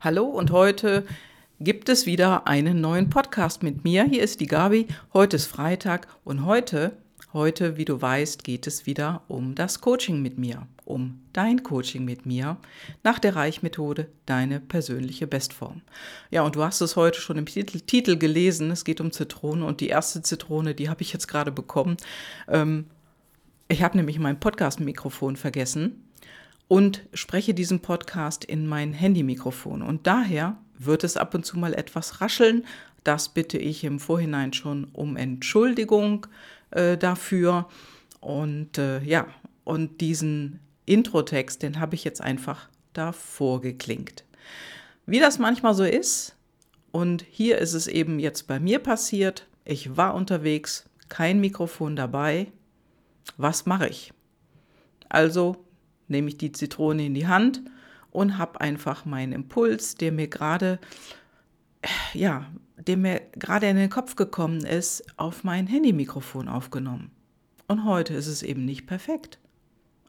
Hallo und heute gibt es wieder einen neuen Podcast mit mir. Hier ist die Gabi. Heute ist Freitag und heute, heute, wie du weißt, geht es wieder um das Coaching mit mir, um dein Coaching mit mir nach der Reichmethode deine persönliche Bestform. Ja, und du hast es heute schon im Titel, Titel gelesen. Es geht um Zitrone und die erste Zitrone, die habe ich jetzt gerade bekommen. Ähm, ich habe nämlich mein Podcast-Mikrofon vergessen und spreche diesen Podcast in mein Handymikrofon. Und daher wird es ab und zu mal etwas rascheln. Das bitte ich im Vorhinein schon um Entschuldigung äh, dafür. Und äh, ja, und diesen Introtext, den habe ich jetzt einfach davor geklingt. Wie das manchmal so ist, und hier ist es eben jetzt bei mir passiert, ich war unterwegs, kein Mikrofon dabei. Was mache ich? Also nehme ich die Zitrone in die Hand und habe einfach meinen Impuls, der mir gerade, ja, der mir gerade in den Kopf gekommen ist, auf mein Handymikrofon aufgenommen. Und heute ist es eben nicht perfekt.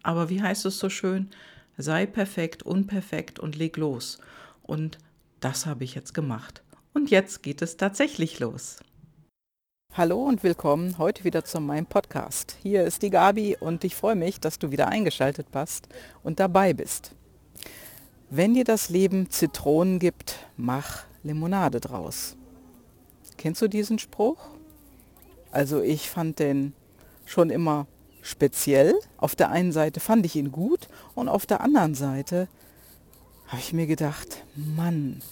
Aber wie heißt es so schön? Sei perfekt, unperfekt und leg los. Und das habe ich jetzt gemacht. Und jetzt geht es tatsächlich los. Hallo und willkommen heute wieder zu meinem Podcast. Hier ist die Gabi und ich freue mich, dass du wieder eingeschaltet hast und dabei bist. Wenn dir das Leben Zitronen gibt, mach Limonade draus. Kennst du diesen Spruch? Also ich fand den schon immer speziell. Auf der einen Seite fand ich ihn gut und auf der anderen Seite habe ich mir gedacht, Mann,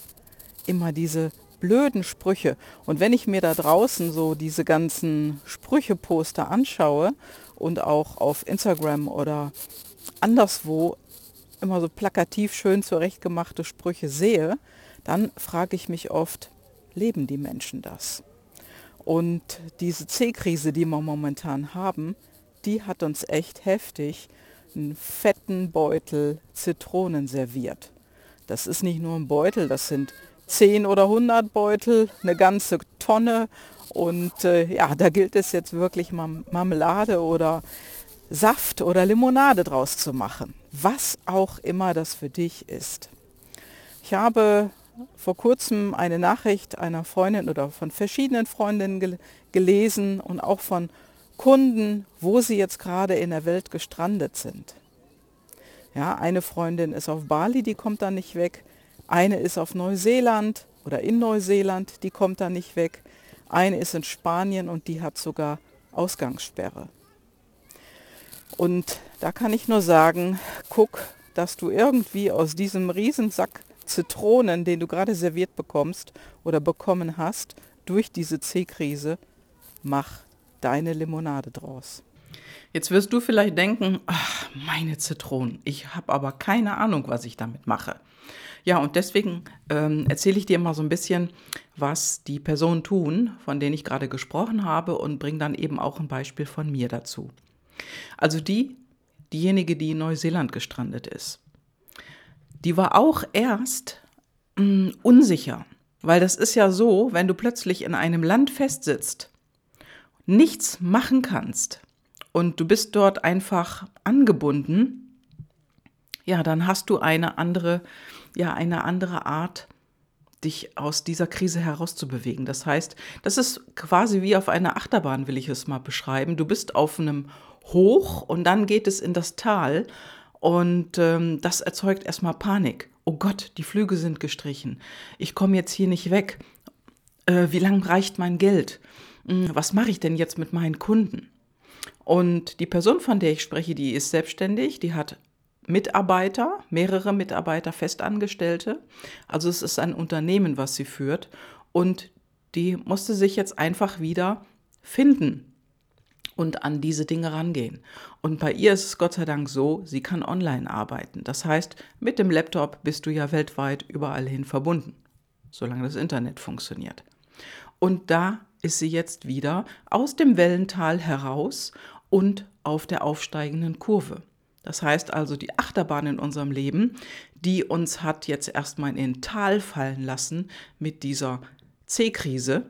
immer diese blöden Sprüche. Und wenn ich mir da draußen so diese ganzen Sprüche-Poster anschaue und auch auf Instagram oder anderswo immer so plakativ schön zurechtgemachte Sprüche sehe, dann frage ich mich oft, leben die Menschen das? Und diese C-Krise, die wir momentan haben, die hat uns echt heftig einen fetten Beutel Zitronen serviert. Das ist nicht nur ein Beutel, das sind 10 oder 100 Beutel, eine ganze Tonne. Und äh, ja, da gilt es jetzt wirklich Marmelade oder Saft oder Limonade draus zu machen. Was auch immer das für dich ist. Ich habe vor kurzem eine Nachricht einer Freundin oder von verschiedenen Freundinnen gel gelesen und auch von Kunden, wo sie jetzt gerade in der Welt gestrandet sind. Ja, eine Freundin ist auf Bali, die kommt da nicht weg. Eine ist auf Neuseeland oder in Neuseeland, die kommt da nicht weg. Eine ist in Spanien und die hat sogar Ausgangssperre. Und da kann ich nur sagen, guck, dass du irgendwie aus diesem Riesensack Zitronen, den du gerade serviert bekommst oder bekommen hast, durch diese C-Krise, mach deine Limonade draus. Jetzt wirst du vielleicht denken, ach, meine Zitronen, ich habe aber keine Ahnung, was ich damit mache. Ja, und deswegen ähm, erzähle ich dir mal so ein bisschen, was die Personen tun, von denen ich gerade gesprochen habe und bringe dann eben auch ein Beispiel von mir dazu. Also die, diejenige, die in Neuseeland gestrandet ist, die war auch erst mh, hm, unsicher, weil das ist ja so, wenn du plötzlich in einem Land festsitzt, nichts machen kannst und du bist dort einfach angebunden, ja, dann hast du eine andere, ja, eine andere Art, dich aus dieser Krise herauszubewegen. Das heißt, das ist quasi wie auf einer Achterbahn, will ich es mal beschreiben. Du bist auf einem Hoch und dann geht es in das Tal und ähm, das erzeugt erstmal Panik. Oh Gott, die Flüge sind gestrichen. Ich komme jetzt hier nicht weg. Äh, wie lange reicht mein Geld? Hm, was mache ich denn jetzt mit meinen Kunden? Und die Person, von der ich spreche, die ist selbstständig, die hat Mitarbeiter, mehrere Mitarbeiter, Festangestellte. Also es ist ein Unternehmen, was sie führt. Und die musste sich jetzt einfach wieder finden und an diese Dinge rangehen. Und bei ihr ist es Gott sei Dank so, sie kann online arbeiten. Das heißt, mit dem Laptop bist du ja weltweit überall hin verbunden, solange das Internet funktioniert. Und da ist sie jetzt wieder aus dem Wellental heraus und auf der aufsteigenden Kurve. Das heißt also, die Achterbahn in unserem Leben, die uns hat jetzt erstmal in den Tal fallen lassen mit dieser C-Krise.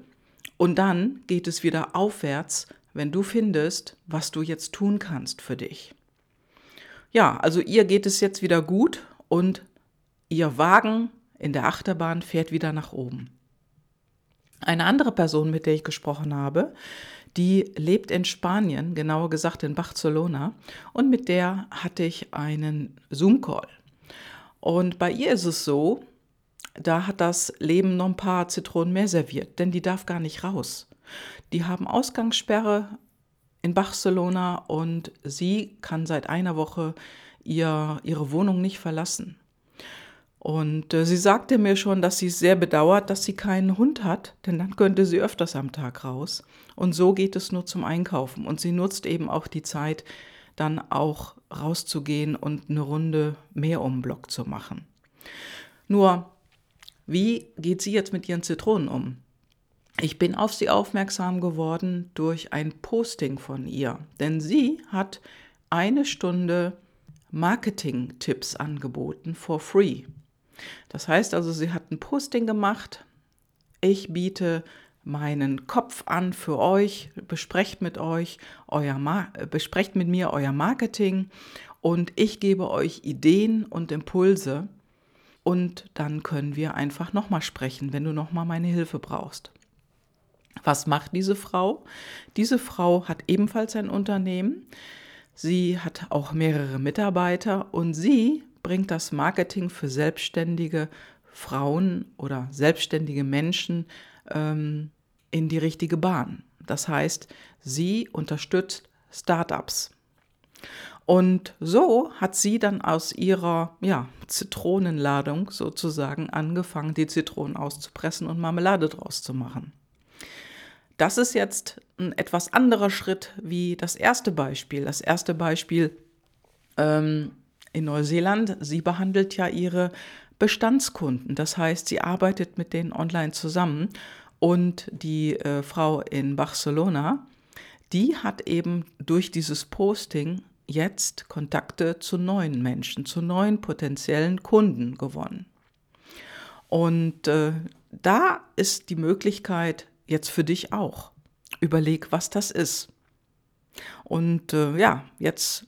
Und dann geht es wieder aufwärts, wenn du findest, was du jetzt tun kannst für dich. Ja, also ihr geht es jetzt wieder gut und ihr Wagen in der Achterbahn fährt wieder nach oben. Eine andere Person, mit der ich gesprochen habe, die lebt in Spanien, genauer gesagt in Barcelona, und mit der hatte ich einen Zoom-Call. Und bei ihr ist es so, da hat das Leben noch ein paar Zitronen mehr serviert, denn die darf gar nicht raus. Die haben Ausgangssperre in Barcelona und sie kann seit einer Woche ihr, ihre Wohnung nicht verlassen. Und äh, sie sagte mir schon, dass sie sehr bedauert, dass sie keinen Hund hat, denn dann könnte sie öfters am Tag raus. Und so geht es nur zum Einkaufen. Und sie nutzt eben auch die Zeit, dann auch rauszugehen und eine Runde mehr um Block zu machen. Nur, wie geht sie jetzt mit ihren Zitronen um? Ich bin auf sie aufmerksam geworden durch ein Posting von ihr, denn sie hat eine Stunde Marketing-Tipps angeboten for free. Das heißt also, sie hat ein Posting gemacht. Ich biete meinen Kopf an für euch, besprecht mit euch euer besprecht mit mir euer Marketing und ich gebe euch Ideen und Impulse und dann können wir einfach nochmal sprechen, wenn du nochmal meine Hilfe brauchst. Was macht diese Frau? Diese Frau hat ebenfalls ein Unternehmen. Sie hat auch mehrere Mitarbeiter und sie bringt das Marketing für selbstständige Frauen oder selbstständige Menschen ähm, in die richtige Bahn. Das heißt, sie unterstützt Startups. Und so hat sie dann aus ihrer ja, Zitronenladung sozusagen angefangen, die Zitronen auszupressen und Marmelade draus zu machen. Das ist jetzt ein etwas anderer Schritt wie das erste Beispiel. Das erste Beispiel ähm, in Neuseeland, sie behandelt ja ihre Bestandskunden. Das heißt, sie arbeitet mit denen online zusammen. Und die äh, Frau in Barcelona, die hat eben durch dieses Posting jetzt Kontakte zu neuen Menschen, zu neuen potenziellen Kunden gewonnen. Und äh, da ist die Möglichkeit jetzt für dich auch. Überleg, was das ist. Und äh, ja, jetzt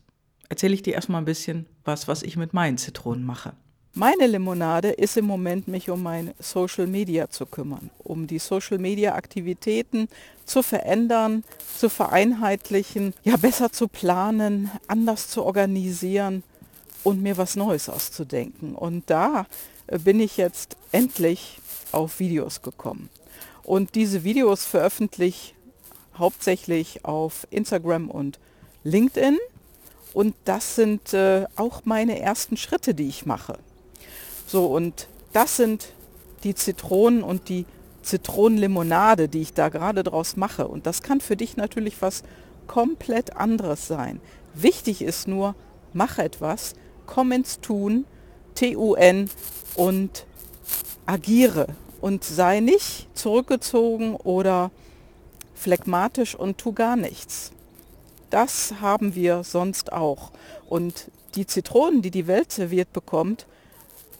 erzähle ich dir erstmal ein bisschen was, was ich mit meinen Zitronen mache. Meine Limonade ist im Moment, mich um mein Social Media zu kümmern, um die Social Media Aktivitäten zu verändern, zu vereinheitlichen, ja besser zu planen, anders zu organisieren und mir was Neues auszudenken. Und da äh, bin ich jetzt endlich auf Videos gekommen. Und diese Videos veröffentliche hauptsächlich auf Instagram und LinkedIn. Und das sind äh, auch meine ersten Schritte, die ich mache. So, und das sind die Zitronen und die Zitronenlimonade, die ich da gerade draus mache. Und das kann für dich natürlich was komplett anderes sein. Wichtig ist nur, mach etwas, komm ins Tun, T-U-N und agiere und sei nicht zurückgezogen oder phlegmatisch und tu gar nichts. Das haben wir sonst auch. Und die Zitronen, die die Welt serviert bekommt,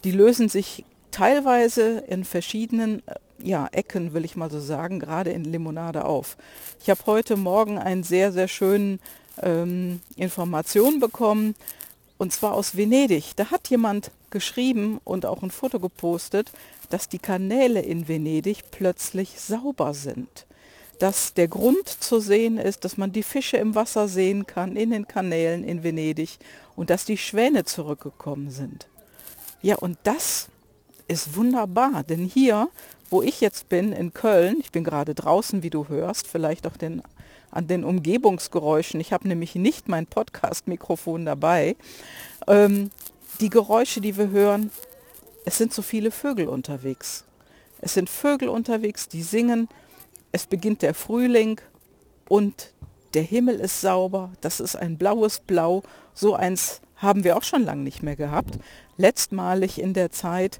die lösen sich teilweise in verschiedenen äh, ja, Ecken, will ich mal so sagen, gerade in Limonade auf. Ich habe heute Morgen einen sehr, sehr schönen ähm, Information bekommen, und zwar aus Venedig. Da hat jemand geschrieben und auch ein Foto gepostet, dass die Kanäle in Venedig plötzlich sauber sind. Dass der Grund zu sehen ist, dass man die Fische im Wasser sehen kann, in den Kanälen in Venedig und dass die Schwäne zurückgekommen sind. Ja, und das ist wunderbar, denn hier, wo ich jetzt bin, in Köln, ich bin gerade draußen, wie du hörst, vielleicht auch den, an den Umgebungsgeräuschen, ich habe nämlich nicht mein Podcast-Mikrofon dabei, ähm, die Geräusche, die wir hören, es sind so viele Vögel unterwegs. Es sind Vögel unterwegs, die singen, es beginnt der Frühling und der Himmel ist sauber, das ist ein blaues Blau, so eins haben wir auch schon lange nicht mehr gehabt. Letztmalig in der Zeit,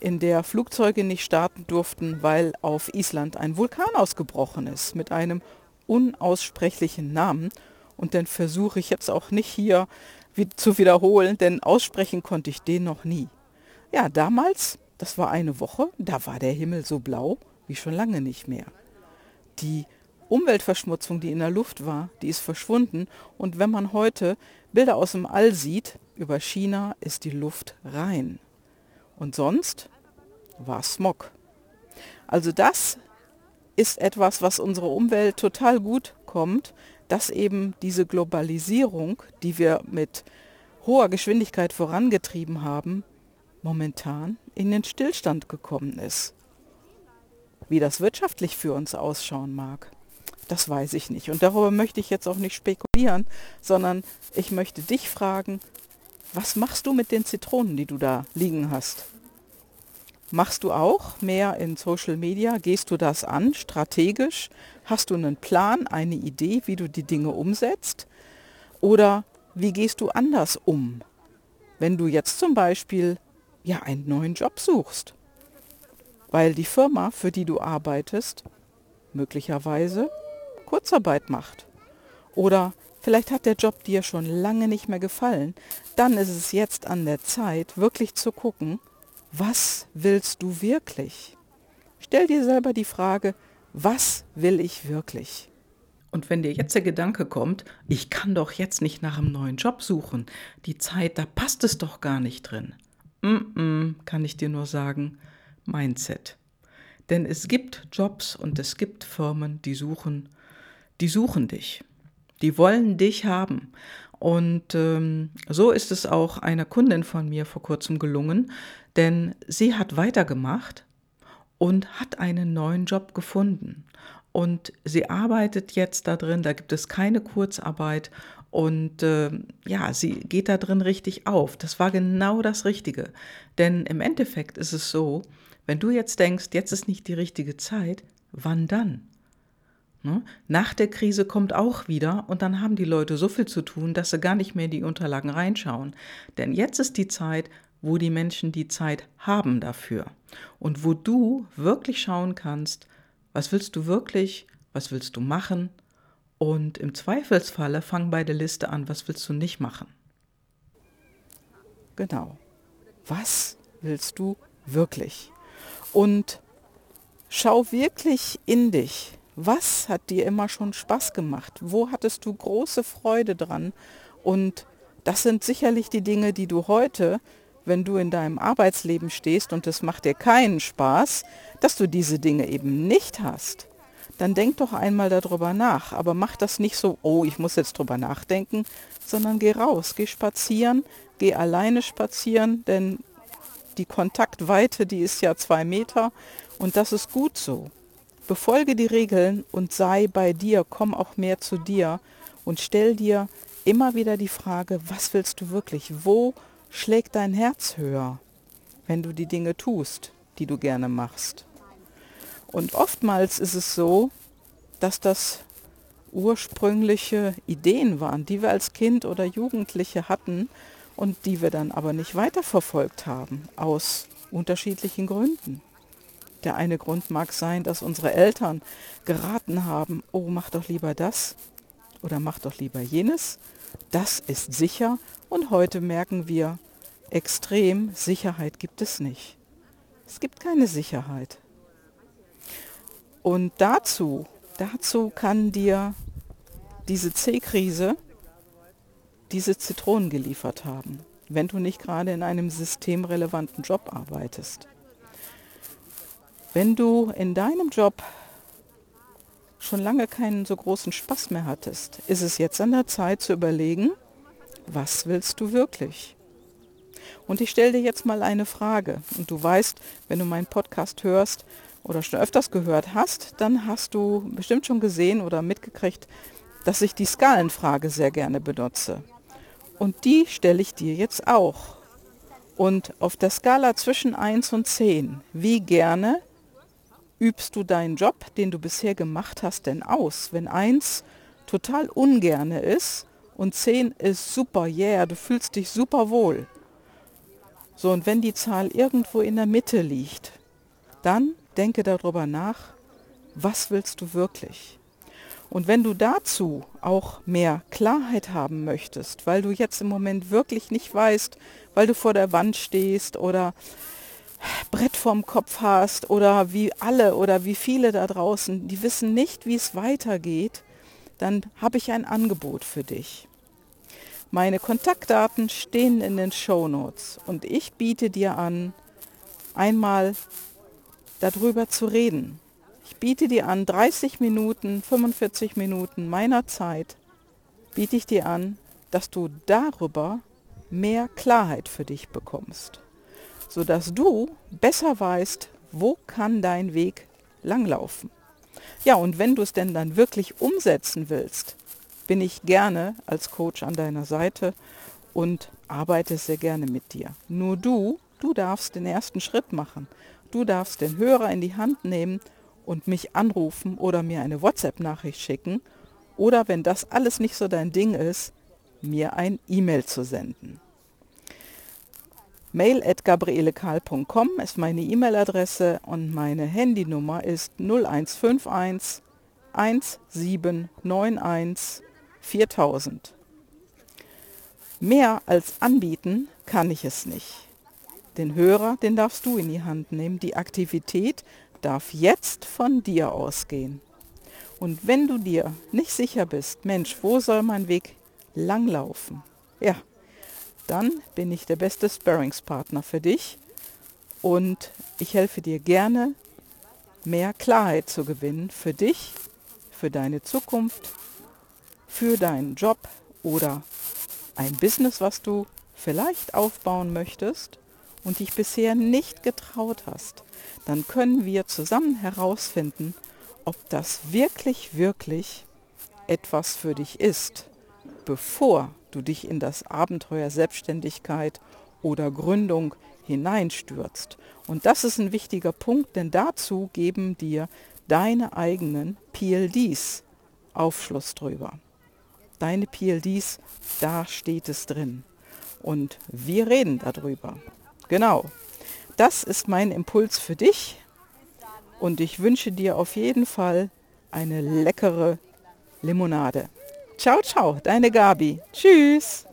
in der Flugzeuge nicht starten durften, weil auf Island ein Vulkan ausgebrochen ist mit einem unaussprechlichen Namen. Und den versuche ich jetzt auch nicht hier zu wiederholen, denn aussprechen konnte ich den noch nie. Ja, damals, das war eine Woche, da war der Himmel so blau wie schon lange nicht mehr. Die Umweltverschmutzung, die in der Luft war, die ist verschwunden. Und wenn man heute Bilder aus dem All sieht, über China ist die Luft rein. Und sonst war Smog. Also das ist etwas, was unsere Umwelt total gut kommt, dass eben diese Globalisierung, die wir mit hoher Geschwindigkeit vorangetrieben haben, momentan in den Stillstand gekommen ist. Wie das wirtschaftlich für uns ausschauen mag, das weiß ich nicht. Und darüber möchte ich jetzt auch nicht spekulieren, sondern ich möchte dich fragen, was machst du mit den Zitronen, die du da liegen hast? Machst du auch mehr in Social Media? Gehst du das an, strategisch? Hast du einen Plan, eine Idee, wie du die Dinge umsetzt? Oder wie gehst du anders um, wenn du jetzt zum Beispiel ja einen neuen Job suchst? Weil die Firma, für die du arbeitest, möglicherweise Kurzarbeit macht. Oder vielleicht hat der Job dir schon lange nicht mehr gefallen. Dann ist es jetzt an der Zeit, wirklich zu gucken, was willst du wirklich? Stell dir selber die Frage, was will ich wirklich? Und wenn dir jetzt der Gedanke kommt, ich kann doch jetzt nicht nach einem neuen Job suchen, die Zeit, da passt es doch gar nicht drin. Mm -mm, kann ich dir nur sagen, Mindset. Denn es gibt Jobs und es gibt Firmen, die suchen, die suchen dich. Die wollen dich haben. Und ähm, so ist es auch einer Kundin von mir vor kurzem gelungen, denn sie hat weitergemacht und hat einen neuen Job gefunden. Und sie arbeitet jetzt da drin, da gibt es keine Kurzarbeit und äh, ja, sie geht da drin richtig auf. Das war genau das Richtige. Denn im Endeffekt ist es so, wenn du jetzt denkst, jetzt ist nicht die richtige Zeit, wann dann? Ne? Nach der Krise kommt auch wieder und dann haben die Leute so viel zu tun, dass sie gar nicht mehr in die Unterlagen reinschauen. Denn jetzt ist die Zeit, wo die Menschen die Zeit haben dafür und wo du wirklich schauen kannst, was willst du wirklich, was willst du machen und im Zweifelsfalle fang bei der Liste an, was willst du nicht machen. Genau. Was willst du wirklich? Und schau wirklich in dich. Was hat dir immer schon Spaß gemacht? Wo hattest du große Freude dran? Und das sind sicherlich die Dinge, die du heute wenn du in deinem Arbeitsleben stehst und es macht dir keinen Spaß, dass du diese Dinge eben nicht hast, dann denk doch einmal darüber nach. Aber mach das nicht so, oh, ich muss jetzt drüber nachdenken, sondern geh raus, geh spazieren, geh alleine spazieren, denn die Kontaktweite, die ist ja zwei Meter und das ist gut so. Befolge die Regeln und sei bei dir, komm auch mehr zu dir und stell dir immer wieder die Frage, was willst du wirklich? Wo schlägt dein Herz höher, wenn du die Dinge tust, die du gerne machst. Und oftmals ist es so, dass das ursprüngliche Ideen waren, die wir als Kind oder Jugendliche hatten und die wir dann aber nicht weiterverfolgt haben, aus unterschiedlichen Gründen. Der eine Grund mag sein, dass unsere Eltern geraten haben, oh, mach doch lieber das oder mach doch lieber jenes. Das ist sicher und heute merken wir extrem, Sicherheit gibt es nicht. Es gibt keine Sicherheit. Und dazu, dazu kann dir diese C-Krise diese Zitronen geliefert haben, wenn du nicht gerade in einem systemrelevanten Job arbeitest. Wenn du in deinem Job schon lange keinen so großen Spaß mehr hattest, ist es jetzt an der Zeit zu überlegen, was willst du wirklich? Und ich stelle dir jetzt mal eine Frage. Und du weißt, wenn du meinen Podcast hörst oder schon öfters gehört hast, dann hast du bestimmt schon gesehen oder mitgekriegt, dass ich die Skalenfrage sehr gerne benutze. Und die stelle ich dir jetzt auch. Und auf der Skala zwischen 1 und 10, wie gerne übst du deinen Job, den du bisher gemacht hast, denn aus? Wenn 1 total ungerne ist und 10 ist super, yeah, du fühlst dich super wohl. So, und wenn die Zahl irgendwo in der Mitte liegt, dann denke darüber nach, was willst du wirklich? Und wenn du dazu auch mehr Klarheit haben möchtest, weil du jetzt im Moment wirklich nicht weißt, weil du vor der Wand stehst oder Brett vorm Kopf hast oder wie alle oder wie viele da draußen, die wissen nicht, wie es weitergeht, dann habe ich ein Angebot für dich. Meine Kontaktdaten stehen in den Show Notes und ich biete dir an, einmal darüber zu reden. Biete dir an, 30 Minuten, 45 Minuten meiner Zeit, biete ich dir an, dass du darüber mehr Klarheit für dich bekommst, sodass du besser weißt, wo kann dein Weg langlaufen. Ja, und wenn du es denn dann wirklich umsetzen willst, bin ich gerne als Coach an deiner Seite und arbeite sehr gerne mit dir. Nur du, du darfst den ersten Schritt machen. Du darfst den Hörer in die Hand nehmen und mich anrufen oder mir eine WhatsApp-Nachricht schicken oder wenn das alles nicht so dein Ding ist, mir ein E-Mail zu senden. Mail at gabrielekal.com ist meine E-Mail-Adresse und meine Handynummer ist 0151 1791 4000. Mehr als anbieten kann ich es nicht. Den Hörer, den darfst du in die Hand nehmen. Die Aktivität darf jetzt von dir ausgehen. Und wenn du dir nicht sicher bist, Mensch, wo soll mein Weg langlaufen? Ja, dann bin ich der beste Sparringspartner für dich und ich helfe dir gerne, mehr Klarheit zu gewinnen für dich, für deine Zukunft, für deinen Job oder ein Business, was du vielleicht aufbauen möchtest und dich bisher nicht getraut hast, dann können wir zusammen herausfinden, ob das wirklich, wirklich etwas für dich ist, bevor du dich in das Abenteuer Selbstständigkeit oder Gründung hineinstürzt. Und das ist ein wichtiger Punkt, denn dazu geben dir deine eigenen PLDs Aufschluss drüber. Deine PLDs, da steht es drin. Und wir reden darüber. Genau. Das ist mein Impuls für dich. Und ich wünsche dir auf jeden Fall eine leckere Limonade. Ciao, ciao, deine Gabi. Tschüss.